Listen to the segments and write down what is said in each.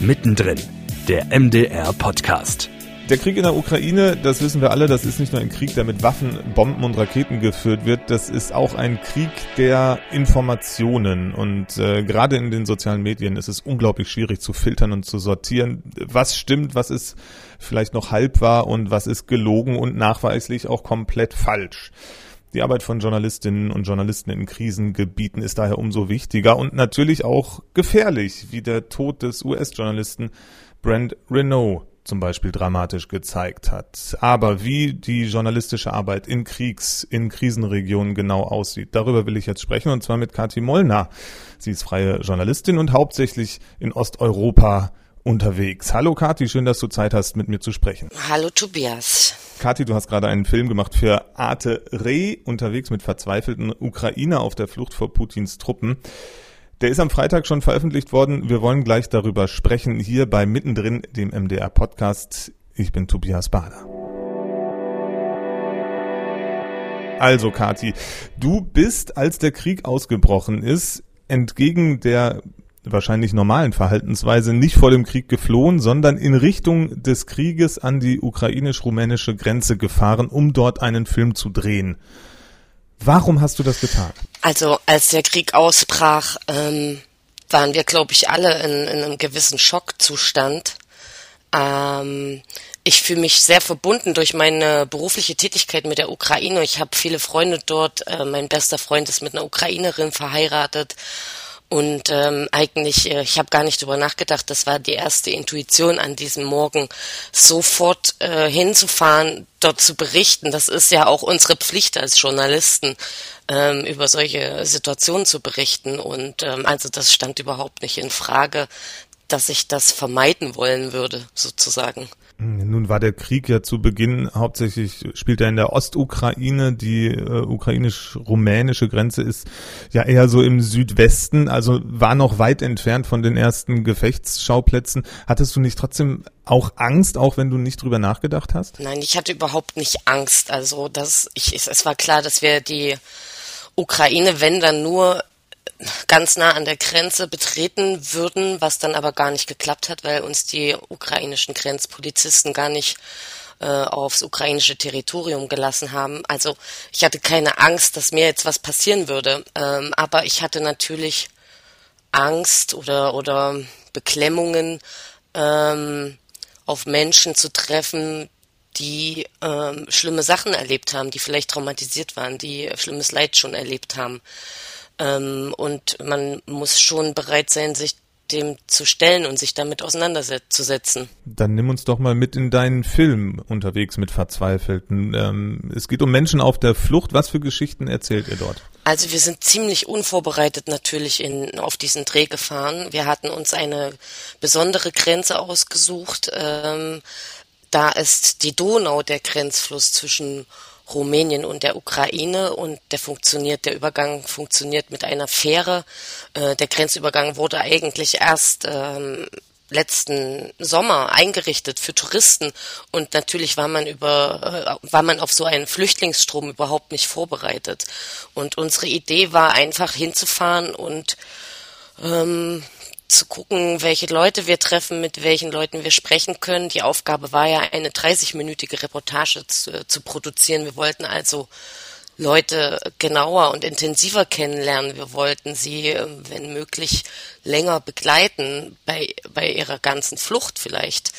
Mittendrin, der MDR-Podcast. Der Krieg in der Ukraine, das wissen wir alle, das ist nicht nur ein Krieg, der mit Waffen, Bomben und Raketen geführt wird, das ist auch ein Krieg der Informationen. Und äh, gerade in den sozialen Medien ist es unglaublich schwierig zu filtern und zu sortieren, was stimmt, was ist vielleicht noch halb wahr und was ist gelogen und nachweislich auch komplett falsch. Die Arbeit von Journalistinnen und Journalisten in Krisengebieten ist daher umso wichtiger und natürlich auch gefährlich, wie der Tod des US-Journalisten Brent Renault zum Beispiel dramatisch gezeigt hat. Aber wie die journalistische Arbeit in Kriegs-, in Krisenregionen genau aussieht, darüber will ich jetzt sprechen und zwar mit Kathi Mollner. Sie ist freie Journalistin und hauptsächlich in Osteuropa unterwegs. Hallo Kathi, schön, dass du Zeit hast, mit mir zu sprechen. Hallo Tobias. Kathi, du hast gerade einen Film gemacht für Arte Re, unterwegs mit verzweifelten Ukrainer auf der Flucht vor Putins Truppen. Der ist am Freitag schon veröffentlicht worden. Wir wollen gleich darüber sprechen, hier bei Mittendrin, dem MDR Podcast. Ich bin Tobias Bader. Also, Kati, du bist, als der Krieg ausgebrochen ist, entgegen der wahrscheinlich normalen Verhaltensweise nicht vor dem Krieg geflohen, sondern in Richtung des Krieges an die ukrainisch-rumänische Grenze gefahren, um dort einen Film zu drehen. Warum hast du das getan? Also als der Krieg ausbrach, ähm, waren wir, glaube ich, alle in, in, einem gewissen Schockzustand. Ähm, ich fühle mich sehr verbunden durch meine berufliche Tätigkeit mit der Ukraine. Ich habe viele Freunde dort. Äh, mein bester Freund ist mit einer Ukrainerin verheiratet. Und ähm, eigentlich, äh, ich habe gar nicht drüber nachgedacht, das war die erste Intuition an diesem Morgen, sofort äh, hinzufahren, dort zu berichten. Das ist ja auch unsere Pflicht als Journalisten, ähm, über solche Situationen zu berichten. Und ähm, also das stand überhaupt nicht in Frage, dass ich das vermeiden wollen würde, sozusagen. Nun war der Krieg ja zu Beginn hauptsächlich, spielt er in der Ostukraine, die äh, ukrainisch-rumänische Grenze ist ja eher so im Südwesten, also war noch weit entfernt von den ersten Gefechtsschauplätzen. Hattest du nicht trotzdem auch Angst, auch wenn du nicht drüber nachgedacht hast? Nein, ich hatte überhaupt nicht Angst. Also das, ich, es war klar, dass wir die Ukraine, wenn dann nur ganz nah an der Grenze betreten würden, was dann aber gar nicht geklappt hat, weil uns die ukrainischen Grenzpolizisten gar nicht äh, aufs ukrainische Territorium gelassen haben. Also ich hatte keine Angst, dass mir jetzt was passieren würde, ähm, aber ich hatte natürlich Angst oder oder Beklemmungen ähm, auf Menschen zu treffen, die ähm, schlimme Sachen erlebt haben, die vielleicht traumatisiert waren, die schlimmes Leid schon erlebt haben. Ähm, und man muss schon bereit sein, sich dem zu stellen und sich damit auseinanderzusetzen. Dann nimm uns doch mal mit in deinen Film unterwegs mit Verzweifelten. Ähm, es geht um Menschen auf der Flucht. Was für Geschichten erzählt ihr dort? Also wir sind ziemlich unvorbereitet natürlich in, auf diesen Dreh gefahren. Wir hatten uns eine besondere Grenze ausgesucht. Ähm, da ist die Donau der Grenzfluss zwischen Rumänien und der Ukraine. Und der funktioniert, der Übergang funktioniert mit einer Fähre. Äh, der Grenzübergang wurde eigentlich erst ähm, letzten Sommer eingerichtet für Touristen. Und natürlich war man über äh, war man auf so einen Flüchtlingsstrom überhaupt nicht vorbereitet. Und unsere Idee war einfach hinzufahren und ähm, zu gucken, welche Leute wir treffen, mit welchen Leuten wir sprechen können. Die Aufgabe war ja, eine 30-minütige Reportage zu, zu, produzieren. Wir wollten also Leute genauer und intensiver kennenlernen. Wir wollten sie, wenn möglich, länger begleiten bei, bei ihrer ganzen Flucht vielleicht.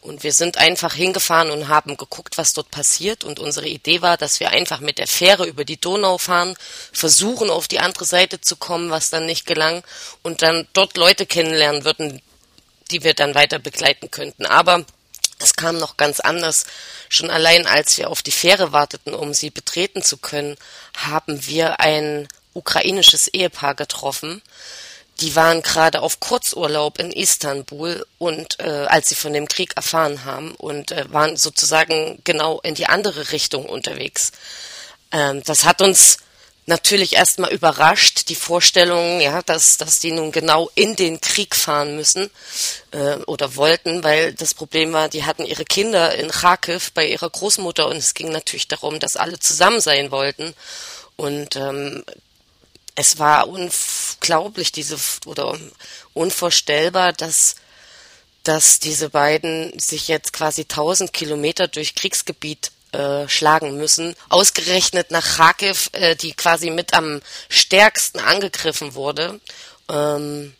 Und wir sind einfach hingefahren und haben geguckt, was dort passiert. Und unsere Idee war, dass wir einfach mit der Fähre über die Donau fahren, versuchen auf die andere Seite zu kommen, was dann nicht gelang, und dann dort Leute kennenlernen würden, die wir dann weiter begleiten könnten. Aber es kam noch ganz anders. Schon allein als wir auf die Fähre warteten, um sie betreten zu können, haben wir ein ukrainisches Ehepaar getroffen, die waren gerade auf Kurzurlaub in Istanbul und äh, als sie von dem Krieg erfahren haben und äh, waren sozusagen genau in die andere Richtung unterwegs. Ähm, das hat uns natürlich erstmal überrascht, die Vorstellung, ja, dass, dass die nun genau in den Krieg fahren müssen äh, oder wollten, weil das Problem war, die hatten ihre Kinder in Kharkiv bei ihrer Großmutter und es ging natürlich darum, dass alle zusammen sein wollten. Und ähm, es war unglaublich, diese oder unvorstellbar, dass dass diese beiden sich jetzt quasi 1000 Kilometer durch Kriegsgebiet äh, schlagen müssen. Ausgerechnet nach Kharkiv, äh, die quasi mit am stärksten angegriffen wurde. Ähm,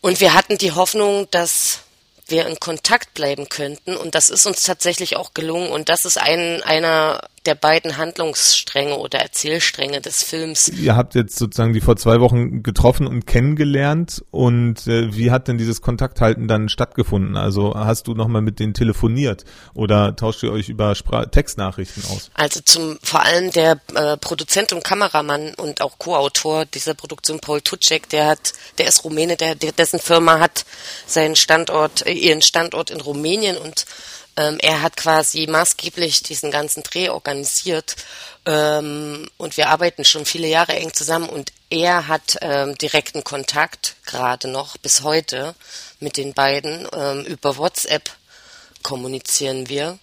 und wir hatten die Hoffnung, dass wir in Kontakt bleiben könnten. Und das ist uns tatsächlich auch gelungen. Und das ist ein, einer der beiden Handlungsstränge oder Erzählstränge des Films. Ihr habt jetzt sozusagen die vor zwei Wochen getroffen und kennengelernt und äh, wie hat denn dieses Kontakthalten dann stattgefunden? Also hast du nochmal mit denen telefoniert oder tauscht ihr euch über Spra Textnachrichten aus? Also zum vor allem der äh, Produzent und Kameramann und auch Co-Autor dieser Produktion Paul Tutschek, der hat, der ist Rumäne, der, der dessen Firma hat seinen Standort, äh, ihren Standort in Rumänien und ähm, er hat quasi maßgeblich diesen ganzen Dreh organisiert ähm, und wir arbeiten schon viele Jahre eng zusammen und er hat ähm, direkten Kontakt, gerade noch bis heute, mit den beiden. Ähm, über WhatsApp kommunizieren wir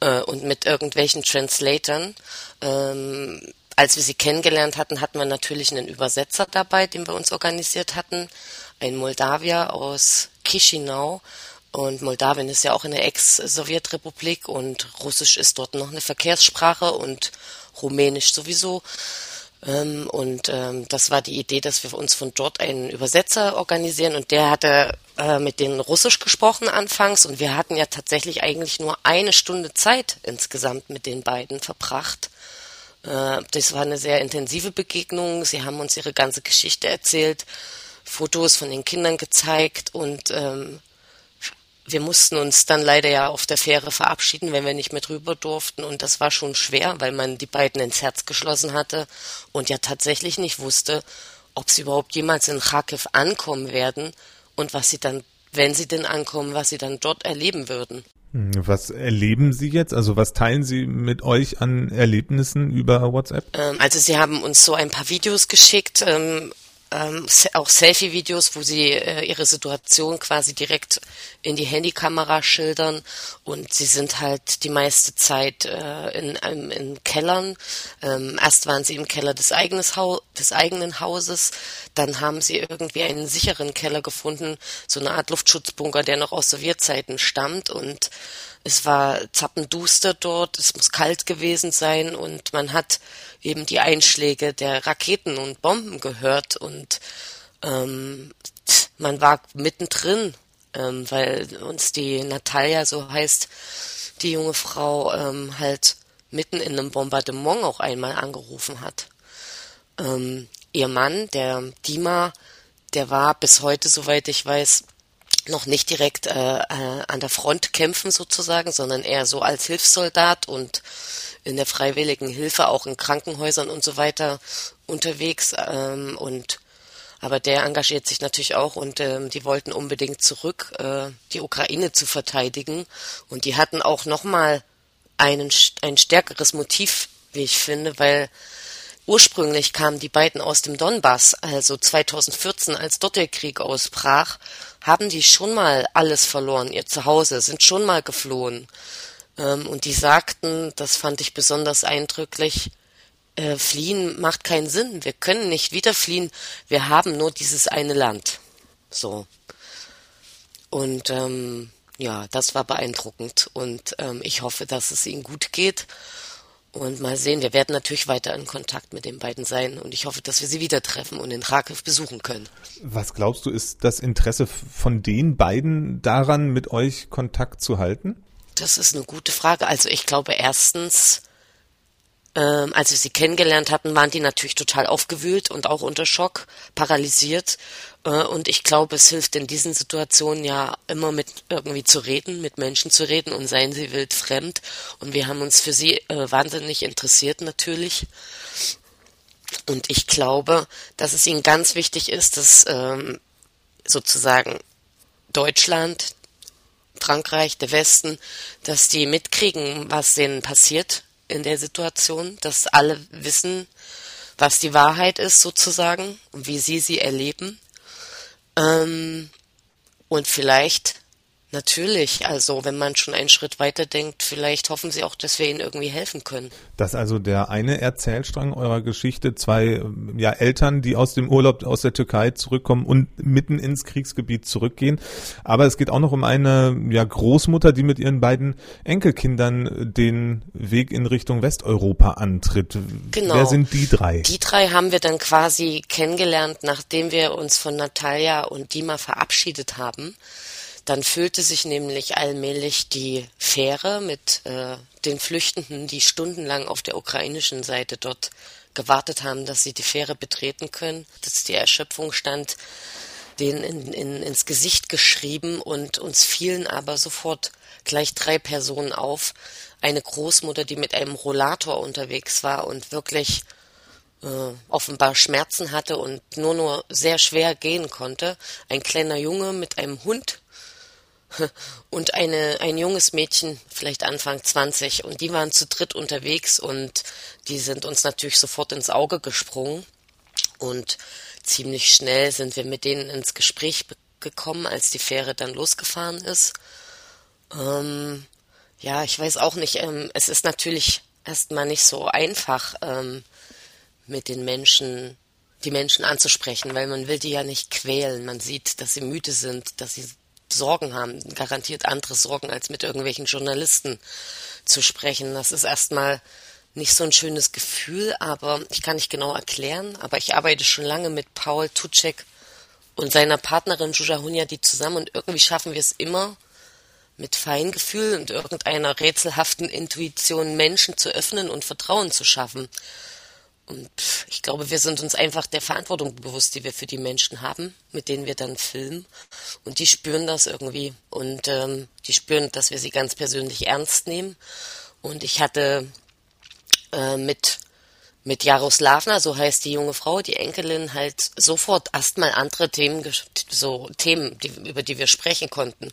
äh, und mit irgendwelchen Translatern. Ähm, als wir sie kennengelernt hatten, hatten wir natürlich einen Übersetzer dabei, den wir uns organisiert hatten, ein Moldawier aus Chisinau, und Moldawien ist ja auch eine Ex-Sowjetrepublik und Russisch ist dort noch eine Verkehrssprache und Rumänisch sowieso. Ähm, und ähm, das war die Idee, dass wir uns von dort einen Übersetzer organisieren und der hatte äh, mit denen Russisch gesprochen anfangs und wir hatten ja tatsächlich eigentlich nur eine Stunde Zeit insgesamt mit den beiden verbracht. Äh, das war eine sehr intensive Begegnung. Sie haben uns ihre ganze Geschichte erzählt, Fotos von den Kindern gezeigt und ähm, wir mussten uns dann leider ja auf der Fähre verabschieden, wenn wir nicht mehr drüber durften. Und das war schon schwer, weil man die beiden ins Herz geschlossen hatte und ja tatsächlich nicht wusste, ob sie überhaupt jemals in Kharkiv ankommen werden und was sie dann, wenn sie denn ankommen, was sie dann dort erleben würden. Hm, was erleben Sie jetzt? Also was teilen Sie mit euch an Erlebnissen über WhatsApp? Ähm, also Sie haben uns so ein paar Videos geschickt, ähm, auch Selfie-Videos, wo sie äh, ihre Situation quasi direkt in die Handykamera schildern. Und sie sind halt die meiste Zeit äh, in, in, in Kellern. Ähm, erst waren sie im Keller des, eigenes des eigenen Hauses, dann haben sie irgendwie einen sicheren Keller gefunden, so eine Art Luftschutzbunker, der noch aus Sowjetzeiten stammt. Und es war zappenduster dort, es muss kalt gewesen sein. Und man hat eben die Einschläge der Raketen und Bomben gehört und ähm, man war mittendrin, ähm, weil uns die Natalia, so heißt die junge Frau, ähm, halt mitten in einem Bombardement auch einmal angerufen hat. Ähm, ihr Mann, der Dima, der war bis heute, soweit ich weiß, noch nicht direkt äh, äh, an der Front kämpfen sozusagen, sondern eher so als Hilfssoldat und in der freiwilligen Hilfe auch in Krankenhäusern und so weiter unterwegs ähm, und aber der engagiert sich natürlich auch und ähm, die wollten unbedingt zurück, äh, die Ukraine zu verteidigen und die hatten auch nochmal einen ein stärkeres Motiv, wie ich finde, weil ursprünglich kamen die beiden aus dem Donbass, also 2014, als dort der Krieg ausbrach, haben die schon mal alles verloren, ihr Zuhause, sind schon mal geflohen. Ähm, und die sagten, das fand ich besonders eindrücklich, äh, fliehen macht keinen Sinn. Wir können nicht wieder fliehen. Wir haben nur dieses eine Land. So. Und ähm, ja, das war beeindruckend. Und ähm, ich hoffe, dass es ihnen gut geht. Und mal sehen, wir werden natürlich weiter in Kontakt mit den beiden sein und ich hoffe, dass wir sie wieder treffen und in Kharkiv besuchen können. Was glaubst du, ist das Interesse von den beiden daran, mit euch Kontakt zu halten? Das ist eine gute Frage. Also ich glaube erstens, ähm, als wir sie kennengelernt hatten, waren die natürlich total aufgewühlt und auch unter Schock, paralysiert. Äh, und ich glaube, es hilft in diesen Situationen ja immer mit irgendwie zu reden, mit Menschen zu reden und seien sie wild fremd. Und wir haben uns für sie äh, wahnsinnig interessiert natürlich. Und ich glaube, dass es ihnen ganz wichtig ist, dass ähm, sozusagen Deutschland, Frankreich, der Westen, dass die mitkriegen, was denen passiert in der Situation, dass alle wissen, was die Wahrheit ist sozusagen und wie sie sie erleben. Ähm, und vielleicht Natürlich, also wenn man schon einen Schritt weiter denkt, vielleicht hoffen sie auch, dass wir ihnen irgendwie helfen können. Das ist also der eine Erzählstrang eurer Geschichte, zwei ja, Eltern, die aus dem Urlaub aus der Türkei zurückkommen und mitten ins Kriegsgebiet zurückgehen. Aber es geht auch noch um eine ja, Großmutter, die mit ihren beiden Enkelkindern den Weg in Richtung Westeuropa antritt. Genau. Wer sind die drei? Die drei haben wir dann quasi kennengelernt, nachdem wir uns von Natalia und Dima verabschiedet haben. Dann füllte sich nämlich allmählich die Fähre mit äh, den Flüchtenden, die stundenlang auf der ukrainischen Seite dort gewartet haben, dass sie die Fähre betreten können. Dass die Erschöpfung stand denen in, in, ins Gesicht geschrieben und uns fielen aber sofort gleich drei Personen auf. Eine Großmutter, die mit einem Rollator unterwegs war und wirklich äh, offenbar Schmerzen hatte und nur nur sehr schwer gehen konnte. Ein kleiner Junge mit einem Hund und eine, ein junges Mädchen, vielleicht Anfang 20, und die waren zu dritt unterwegs und die sind uns natürlich sofort ins Auge gesprungen und ziemlich schnell sind wir mit denen ins Gespräch gekommen, als die Fähre dann losgefahren ist. Ähm, ja, ich weiß auch nicht, ähm, es ist natürlich erstmal nicht so einfach, ähm, mit den Menschen, die Menschen anzusprechen, weil man will die ja nicht quälen. Man sieht, dass sie müde sind, dass sie Sorgen haben, garantiert andere Sorgen, als mit irgendwelchen Journalisten zu sprechen. Das ist erstmal nicht so ein schönes Gefühl, aber ich kann nicht genau erklären. Aber ich arbeite schon lange mit Paul Tucek und seiner Partnerin Juja Hunyadi zusammen und irgendwie schaffen wir es immer, mit Feingefühl und irgendeiner rätselhaften Intuition Menschen zu öffnen und Vertrauen zu schaffen. Und ich glaube, wir sind uns einfach der Verantwortung bewusst, die wir für die Menschen haben, mit denen wir dann filmen. Und die spüren das irgendwie. Und ähm, die spüren, dass wir sie ganz persönlich ernst nehmen. Und ich hatte äh, mit mit Jaroslavna, so heißt die junge Frau, die Enkelin, halt sofort erstmal andere Themen, so Themen, die, über die wir sprechen konnten.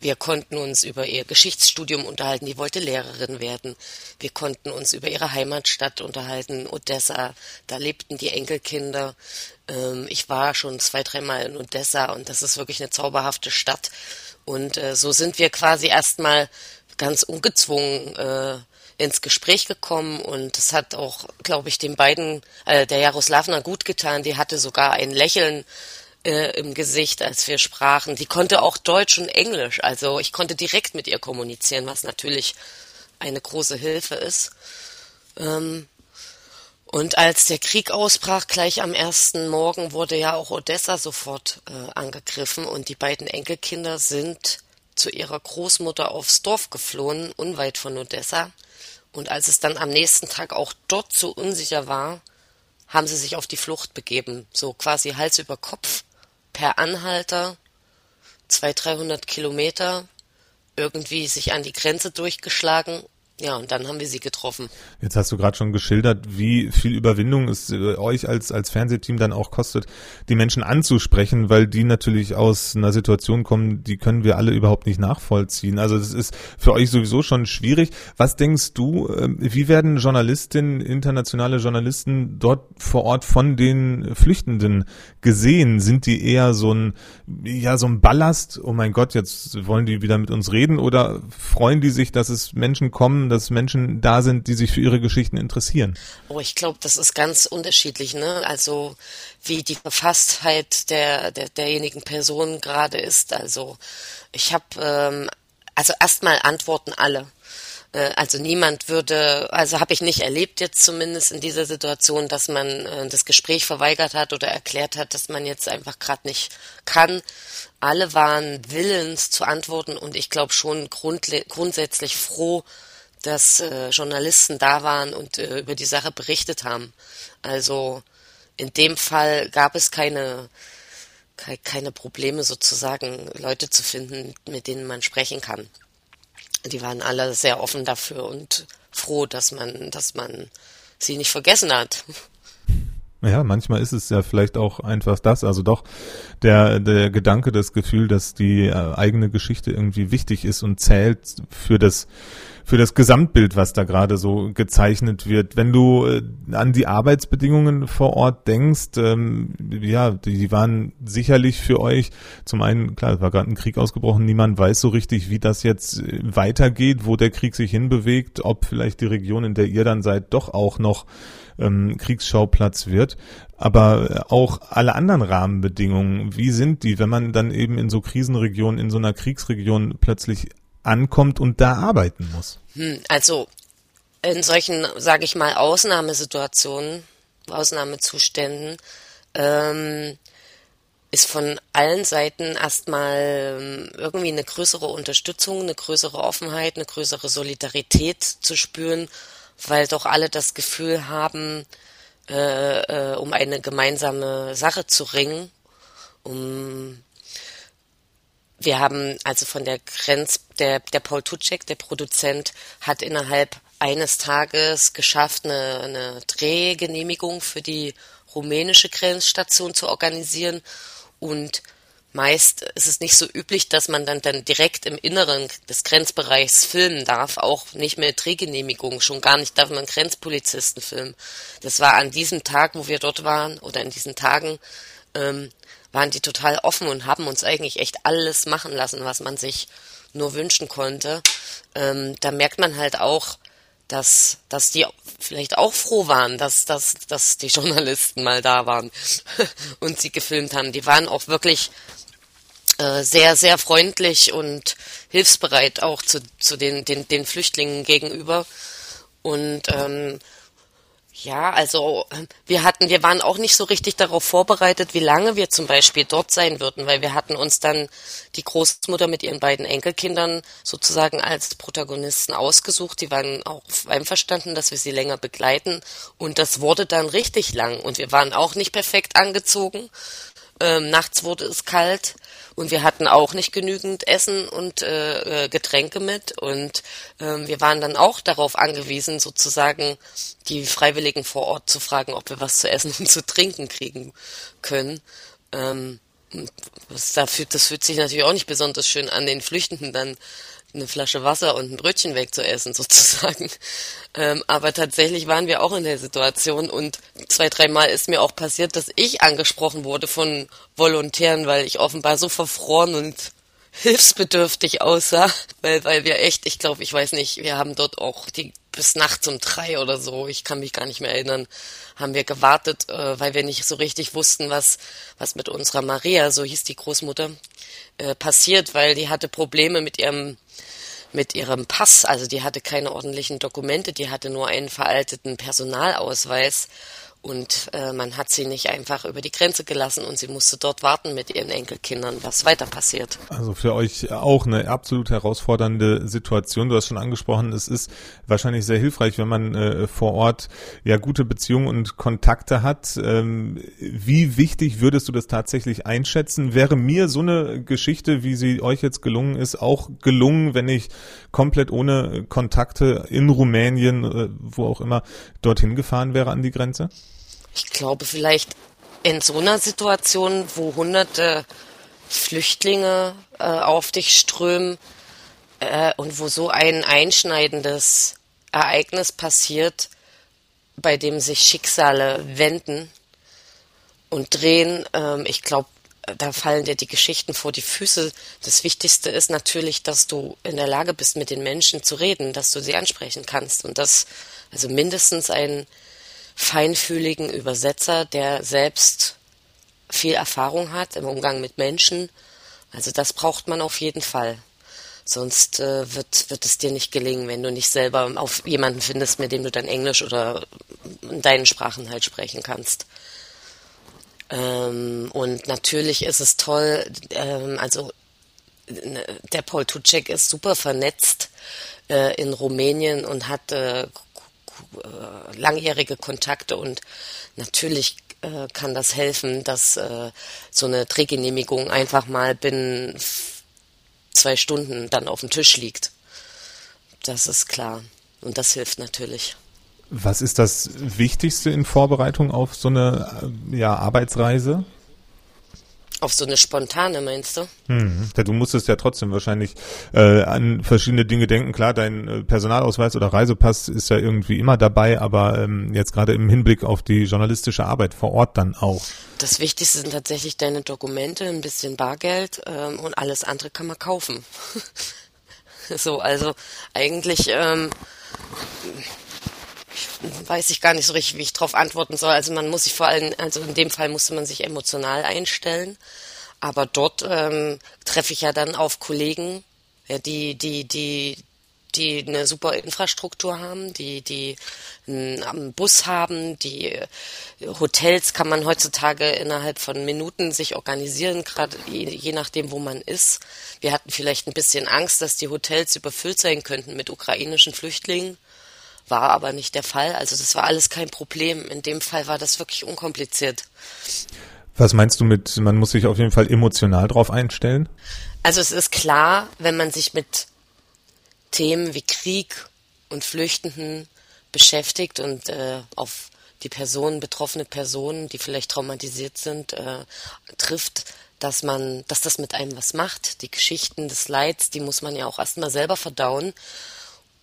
Wir konnten uns über ihr Geschichtsstudium unterhalten, die wollte Lehrerin werden. Wir konnten uns über ihre Heimatstadt unterhalten, Odessa, da lebten die Enkelkinder. Ähm, ich war schon zwei, dreimal in Odessa und das ist wirklich eine zauberhafte Stadt. Und äh, so sind wir quasi erstmal ganz ungezwungen äh, ins Gespräch gekommen und es hat auch, glaube ich, den beiden, äh, der Jaroslavna gut getan. Die hatte sogar ein Lächeln äh, im Gesicht, als wir sprachen. Die konnte auch Deutsch und Englisch, also ich konnte direkt mit ihr kommunizieren, was natürlich eine große Hilfe ist. Ähm, und als der Krieg ausbrach, gleich am ersten Morgen, wurde ja auch Odessa sofort äh, angegriffen und die beiden Enkelkinder sind zu ihrer Großmutter aufs Dorf geflohen, unweit von Odessa. Und als es dann am nächsten Tag auch dort so unsicher war, haben sie sich auf die Flucht begeben, so quasi Hals über Kopf, per Anhalter, zwei, dreihundert Kilometer, irgendwie sich an die Grenze durchgeschlagen ja, und dann haben wir sie getroffen. Jetzt hast du gerade schon geschildert, wie viel Überwindung es äh, euch als, als Fernsehteam dann auch kostet, die Menschen anzusprechen, weil die natürlich aus einer Situation kommen, die können wir alle überhaupt nicht nachvollziehen. Also das ist für euch sowieso schon schwierig. Was denkst du, äh, wie werden Journalistinnen, internationale Journalisten dort vor Ort von den Flüchtenden gesehen? Sind die eher so ein, ja, so ein Ballast? Oh mein Gott, jetzt wollen die wieder mit uns reden oder freuen die sich, dass es Menschen kommen, dass Menschen da sind, die sich für ihre Geschichten interessieren? Oh, ich glaube, das ist ganz unterschiedlich, ne? Also wie die Verfasstheit der, der derjenigen Person gerade ist. Also ich habe ähm, also erstmal antworten alle. Äh, also niemand würde, also habe ich nicht erlebt jetzt zumindest in dieser Situation, dass man äh, das Gespräch verweigert hat oder erklärt hat, dass man jetzt einfach gerade nicht kann. Alle waren willens zu antworten und ich glaube schon grundsätzlich froh, dass äh, Journalisten da waren und äh, über die Sache berichtet haben. Also in dem Fall gab es keine, keine Probleme sozusagen, Leute zu finden, mit denen man sprechen kann. Die waren alle sehr offen dafür und froh, dass man, dass man sie nicht vergessen hat. Ja, manchmal ist es ja vielleicht auch einfach das, also doch der, der Gedanke, das Gefühl, dass die äh, eigene Geschichte irgendwie wichtig ist und zählt für das für das Gesamtbild, was da gerade so gezeichnet wird. Wenn du äh, an die Arbeitsbedingungen vor Ort denkst, ähm, ja, die, die waren sicherlich für euch zum einen, klar, es war gerade ein Krieg ausgebrochen, niemand weiß so richtig, wie das jetzt äh, weitergeht, wo der Krieg sich hinbewegt, ob vielleicht die Region, in der ihr dann seid, doch auch noch ähm, Kriegsschauplatz wird. Aber äh, auch alle anderen Rahmenbedingungen, wie sind die, wenn man dann eben in so Krisenregionen, in so einer Kriegsregion plötzlich ankommt und da arbeiten muss? Hm, also in solchen, sage ich mal, Ausnahmesituationen, Ausnahmezuständen, ähm, ist von allen Seiten erstmal ähm, irgendwie eine größere Unterstützung, eine größere Offenheit, eine größere Solidarität zu spüren, weil doch alle das Gefühl haben, äh, äh, um eine gemeinsame Sache zu ringen, um wir haben also von der Grenz, der, der Paul Tutschek, der Produzent, hat innerhalb eines Tages geschafft, eine, eine Drehgenehmigung für die rumänische Grenzstation zu organisieren. Und meist ist es nicht so üblich, dass man dann, dann direkt im Inneren des Grenzbereichs filmen darf, auch nicht mehr Drehgenehmigung, schon gar nicht darf man Grenzpolizisten filmen. Das war an diesem Tag, wo wir dort waren, oder in diesen Tagen, ähm, waren die total offen und haben uns eigentlich echt alles machen lassen, was man sich nur wünschen konnte. Ähm, da merkt man halt auch, dass, dass die vielleicht auch froh waren, dass, dass, dass die Journalisten mal da waren und sie gefilmt haben. Die waren auch wirklich äh, sehr, sehr freundlich und hilfsbereit auch zu, zu den, den, den Flüchtlingen gegenüber. Und ähm, ja, also wir hatten, wir waren auch nicht so richtig darauf vorbereitet, wie lange wir zum Beispiel dort sein würden, weil wir hatten uns dann die Großmutter mit ihren beiden Enkelkindern sozusagen als Protagonisten ausgesucht. Die waren auch einverstanden, dass wir sie länger begleiten und das wurde dann richtig lang und wir waren auch nicht perfekt angezogen. Ähm, nachts wurde es kalt und wir hatten auch nicht genügend Essen und äh, äh, Getränke mit. Und ähm, wir waren dann auch darauf angewiesen, sozusagen die Freiwilligen vor Ort zu fragen, ob wir was zu essen und zu trinken kriegen können. Ähm, das, das fühlt sich natürlich auch nicht besonders schön an, den Flüchtenden dann eine Flasche Wasser und ein Brötchen wegzuessen sozusagen. Ähm, aber tatsächlich waren wir auch in der Situation und zwei, dreimal ist mir auch passiert, dass ich angesprochen wurde von Volontären, weil ich offenbar so verfroren und hilfsbedürftig aussah, weil, weil wir echt, ich glaube, ich weiß nicht, wir haben dort auch die bis nachts um drei oder so, ich kann mich gar nicht mehr erinnern, haben wir gewartet, äh, weil wir nicht so richtig wussten, was, was mit unserer Maria, so hieß die Großmutter, äh, passiert, weil die hatte Probleme mit ihrem mit ihrem Pass, also die hatte keine ordentlichen Dokumente, die hatte nur einen veralteten Personalausweis und äh, man hat sie nicht einfach über die Grenze gelassen und sie musste dort warten mit ihren Enkelkindern, was weiter passiert. Also für euch auch eine absolut herausfordernde Situation. Du hast schon angesprochen, es ist wahrscheinlich sehr hilfreich, wenn man äh, vor Ort ja gute Beziehungen und Kontakte hat. Ähm, wie wichtig würdest du das tatsächlich einschätzen? Wäre mir so eine Geschichte, wie sie euch jetzt gelungen ist, auch gelungen, wenn ich komplett ohne Kontakte in Rumänien, äh, wo auch immer, dorthin gefahren wäre an die Grenze? Ich glaube vielleicht in so einer Situation, wo hunderte Flüchtlinge äh, auf dich strömen äh, und wo so ein einschneidendes Ereignis passiert, bei dem sich Schicksale wenden und drehen, ähm, ich glaube, da fallen dir die Geschichten vor die Füße. Das Wichtigste ist natürlich, dass du in der Lage bist, mit den Menschen zu reden, dass du sie ansprechen kannst und dass also mindestens ein feinfühligen Übersetzer, der selbst viel Erfahrung hat im Umgang mit Menschen. Also das braucht man auf jeden Fall. Sonst äh, wird, wird es dir nicht gelingen, wenn du nicht selber auf jemanden findest, mit dem du dann Englisch oder in deinen Sprachen halt sprechen kannst. Ähm, und natürlich ist es toll, ähm, also der Paul Tucek ist super vernetzt äh, in Rumänien und hat äh, äh, langjährige Kontakte und natürlich äh, kann das helfen, dass äh, so eine Drehgenehmigung einfach mal binnen zwei Stunden dann auf dem Tisch liegt. Das ist klar. Und das hilft natürlich. Was ist das Wichtigste in Vorbereitung auf so eine ja, Arbeitsreise? Auf so eine spontane, meinst du? Hm. Du musstest ja trotzdem wahrscheinlich äh, an verschiedene Dinge denken. Klar, dein äh, Personalausweis oder Reisepass ist ja irgendwie immer dabei, aber ähm, jetzt gerade im Hinblick auf die journalistische Arbeit vor Ort dann auch. Das Wichtigste sind tatsächlich deine Dokumente, ein bisschen Bargeld ähm, und alles andere kann man kaufen. so, also eigentlich ähm, weiß ich gar nicht so richtig, wie ich darauf antworten soll. Also man muss sich vor allem, also in dem Fall musste man sich emotional einstellen. Aber dort ähm, treffe ich ja dann auf Kollegen, ja, die, die, die, die eine super Infrastruktur haben, die, die einen Bus haben, die äh, Hotels kann man heutzutage innerhalb von Minuten sich organisieren, gerade je, je nachdem, wo man ist. Wir hatten vielleicht ein bisschen Angst, dass die Hotels überfüllt sein könnten mit ukrainischen Flüchtlingen war aber nicht der Fall. Also das war alles kein Problem. In dem Fall war das wirklich unkompliziert. Was meinst du mit, man muss sich auf jeden Fall emotional drauf einstellen? Also es ist klar, wenn man sich mit Themen wie Krieg und Flüchtenden beschäftigt und äh, auf die Personen, betroffene Personen, die vielleicht traumatisiert sind, äh, trifft, dass man, dass das mit einem was macht. Die Geschichten des Leids, die muss man ja auch erstmal selber verdauen.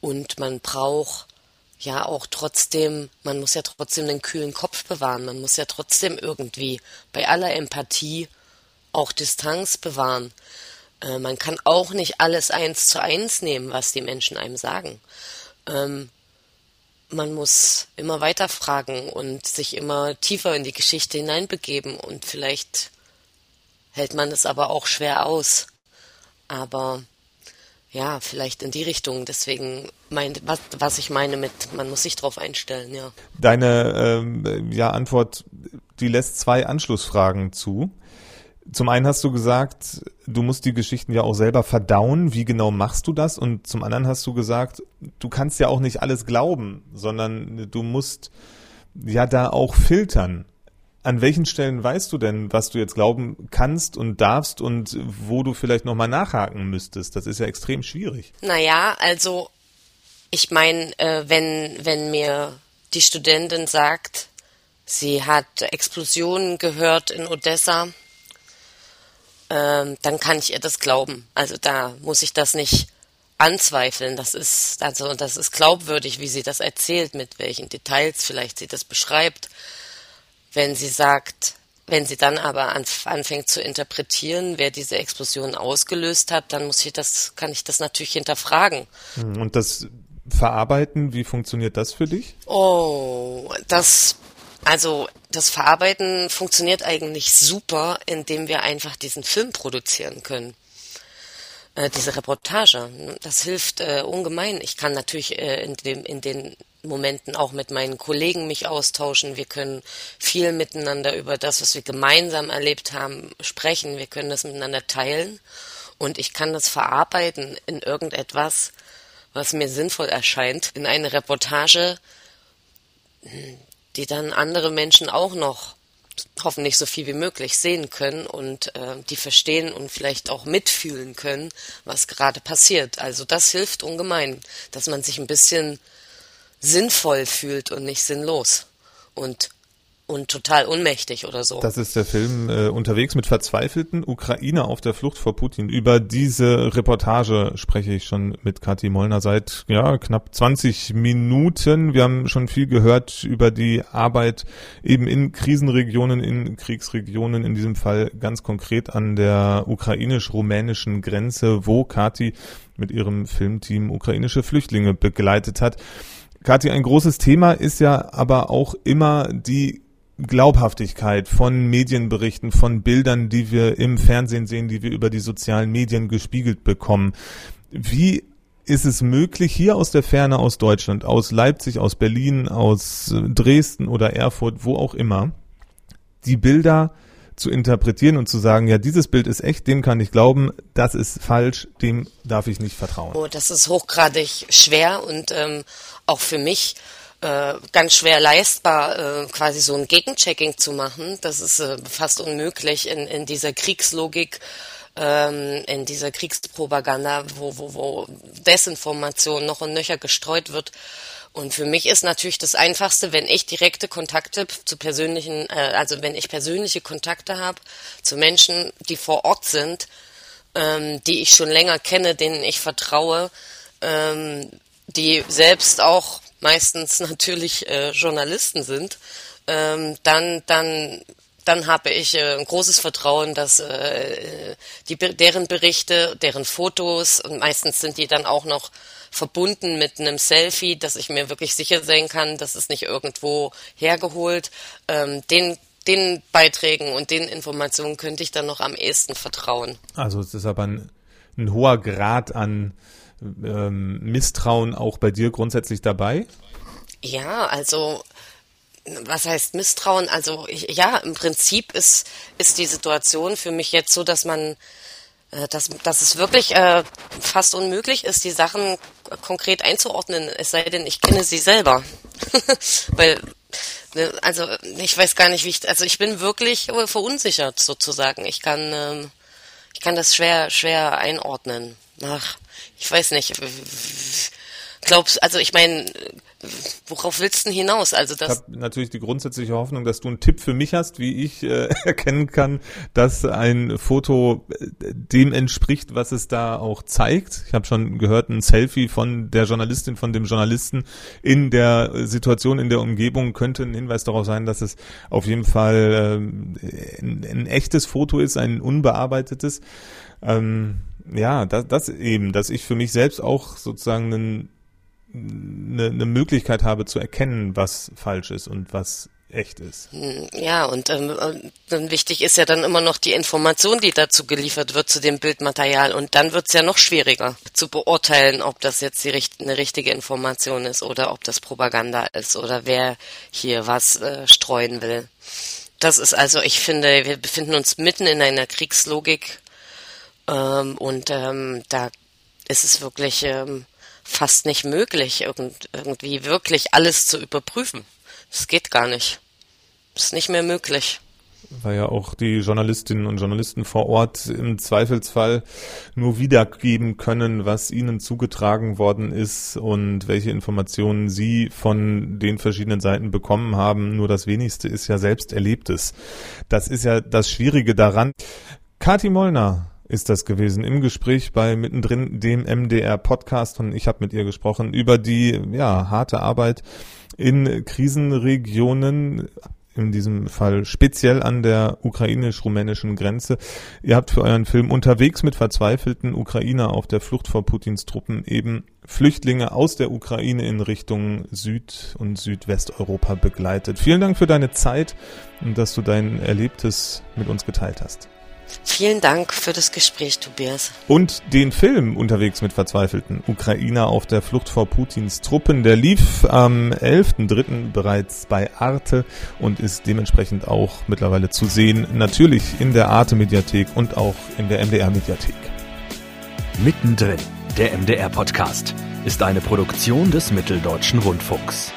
Und man braucht ja auch trotzdem, man muss ja trotzdem den kühlen Kopf bewahren, man muss ja trotzdem irgendwie bei aller Empathie auch Distanz bewahren. Äh, man kann auch nicht alles eins zu eins nehmen, was die Menschen einem sagen. Ähm, man muss immer weiter fragen und sich immer tiefer in die Geschichte hineinbegeben und vielleicht hält man es aber auch schwer aus. Aber ja, vielleicht in die Richtung. Deswegen mein, was, was ich meine mit, man muss sich drauf einstellen, ja. Deine ähm, ja, Antwort, die lässt zwei Anschlussfragen zu. Zum einen hast du gesagt, du musst die Geschichten ja auch selber verdauen. Wie genau machst du das? Und zum anderen hast du gesagt, du kannst ja auch nicht alles glauben, sondern du musst ja da auch filtern. An welchen Stellen weißt du denn, was du jetzt glauben kannst und darfst und wo du vielleicht nochmal nachhaken müsstest? Das ist ja extrem schwierig. Naja, also ich meine, äh, wenn, wenn mir die Studentin sagt, sie hat Explosionen gehört in Odessa, ähm, dann kann ich ihr das glauben. Also da muss ich das nicht anzweifeln. Das ist, also das ist glaubwürdig, wie sie das erzählt, mit welchen Details vielleicht sie das beschreibt. Wenn sie sagt, wenn sie dann aber anfängt zu interpretieren, wer diese Explosion ausgelöst hat, dann muss ich das, kann ich das natürlich hinterfragen. Hm, und das Verarbeiten, wie funktioniert das für dich? Oh, das, also das Verarbeiten funktioniert eigentlich super, indem wir einfach diesen Film produzieren können. Äh, diese Reportage, das hilft äh, ungemein. Ich kann natürlich äh, in, dem, in den Momenten auch mit meinen Kollegen mich austauschen. Wir können viel miteinander über das, was wir gemeinsam erlebt haben, sprechen. Wir können das miteinander teilen. Und ich kann das verarbeiten in irgendetwas, was mir sinnvoll erscheint, in eine Reportage, die dann andere Menschen auch noch hoffentlich so viel wie möglich sehen können und äh, die verstehen und vielleicht auch mitfühlen können, was gerade passiert. Also das hilft ungemein, dass man sich ein bisschen sinnvoll fühlt und nicht sinnlos. Und und total ohnmächtig oder so. Das ist der Film äh, unterwegs mit verzweifelten Ukrainer auf der Flucht vor Putin. Über diese Reportage spreche ich schon mit Kathi Mollner seit ja knapp 20 Minuten. Wir haben schon viel gehört über die Arbeit eben in Krisenregionen, in Kriegsregionen, in diesem Fall ganz konkret an der ukrainisch-rumänischen Grenze, wo Kathi mit ihrem Filmteam ukrainische Flüchtlinge begleitet hat. Kathi, ein großes Thema ist ja aber auch immer die Glaubhaftigkeit von Medienberichten, von Bildern, die wir im Fernsehen sehen, die wir über die sozialen Medien gespiegelt bekommen. Wie ist es möglich, hier aus der Ferne, aus Deutschland, aus Leipzig, aus Berlin, aus Dresden oder Erfurt, wo auch immer, die Bilder zu interpretieren und zu sagen, ja, dieses Bild ist echt, dem kann ich glauben, das ist falsch, dem darf ich nicht vertrauen. Oh, das ist hochgradig schwer und ähm, auch für mich äh, ganz schwer leistbar, äh, quasi so ein Gegenchecking zu machen. Das ist äh, fast unmöglich in, in dieser Kriegslogik, ähm, in dieser Kriegspropaganda, wo, wo, wo Desinformation noch und nöcher gestreut wird. Und für mich ist natürlich das Einfachste, wenn ich direkte Kontakte zu persönlichen, äh, also wenn ich persönliche Kontakte habe zu Menschen, die vor Ort sind, ähm, die ich schon länger kenne, denen ich vertraue, ähm, die selbst auch meistens natürlich äh, Journalisten sind, ähm, dann, dann, dann habe ich äh, ein großes Vertrauen, dass äh, die, deren Berichte, deren Fotos und meistens sind die dann auch noch verbunden mit einem Selfie, dass ich mir wirklich sicher sein kann, dass es nicht irgendwo hergeholt. Ähm, den den Beiträgen und den Informationen könnte ich dann noch am ehesten vertrauen. Also es ist aber ein, ein hoher Grad an ähm, Misstrauen auch bei dir grundsätzlich dabei? Ja, also was heißt Misstrauen? Also ich, ja, im Prinzip ist ist die Situation für mich jetzt so, dass man dass, dass es wirklich äh, fast unmöglich ist, die Sachen konkret einzuordnen, es sei denn, ich kenne sie selber. Weil, ne, also ich weiß gar nicht, wie ich, also ich bin wirklich verunsichert sozusagen. Ich kann, ähm, ich kann das schwer, schwer einordnen. Ach, ich weiß nicht. Glaubst, also ich meine, worauf willst du denn hinaus? Also das ich habe natürlich die grundsätzliche Hoffnung, dass du einen Tipp für mich hast, wie ich äh, erkennen kann, dass ein Foto äh, dem entspricht, was es da auch zeigt. Ich habe schon gehört, ein Selfie von der Journalistin, von dem Journalisten in der Situation, in der Umgebung könnte ein Hinweis darauf sein, dass es auf jeden Fall äh, ein, ein echtes Foto ist, ein unbearbeitetes. Ähm, ja, das, das eben, dass ich für mich selbst auch sozusagen einen, eine, eine Möglichkeit habe zu erkennen, was falsch ist und was echt ist. Hm, ja, und ähm, dann wichtig ist ja dann immer noch die Information, die dazu geliefert wird zu dem Bildmaterial. Und dann wird es ja noch schwieriger zu beurteilen, ob das jetzt die, eine richtige Information ist oder ob das Propaganda ist oder wer hier was äh, streuen will. Das ist also, ich finde, wir befinden uns mitten in einer Kriegslogik ähm, und ähm, da ist es wirklich ähm, fast nicht möglich, irgend, irgendwie wirklich alles zu überprüfen. Das geht gar nicht. Ist nicht mehr möglich weil ja auch die Journalistinnen und Journalisten vor Ort im Zweifelsfall nur wiedergeben können, was ihnen zugetragen worden ist und welche Informationen sie von den verschiedenen Seiten bekommen haben. Nur das wenigste ist ja selbst Erlebtes. Das ist ja das Schwierige daran. Kati Mollner ist das gewesen im Gespräch bei mittendrin dem MDR Podcast und ich habe mit ihr gesprochen über die ja harte Arbeit in Krisenregionen in diesem Fall speziell an der ukrainisch-rumänischen Grenze. Ihr habt für euren Film unterwegs mit verzweifelten Ukrainer auf der Flucht vor Putins Truppen eben Flüchtlinge aus der Ukraine in Richtung Süd- und Südwesteuropa begleitet. Vielen Dank für deine Zeit und dass du dein Erlebtes mit uns geteilt hast. Vielen Dank für das Gespräch, Tobias. Und den Film unterwegs mit verzweifelten Ukrainer auf der Flucht vor Putins Truppen, der lief am 11.3. bereits bei Arte und ist dementsprechend auch mittlerweile zu sehen, natürlich in der Arte Mediathek und auch in der MDR Mediathek. Mittendrin, der MDR Podcast, ist eine Produktion des Mitteldeutschen Rundfunks.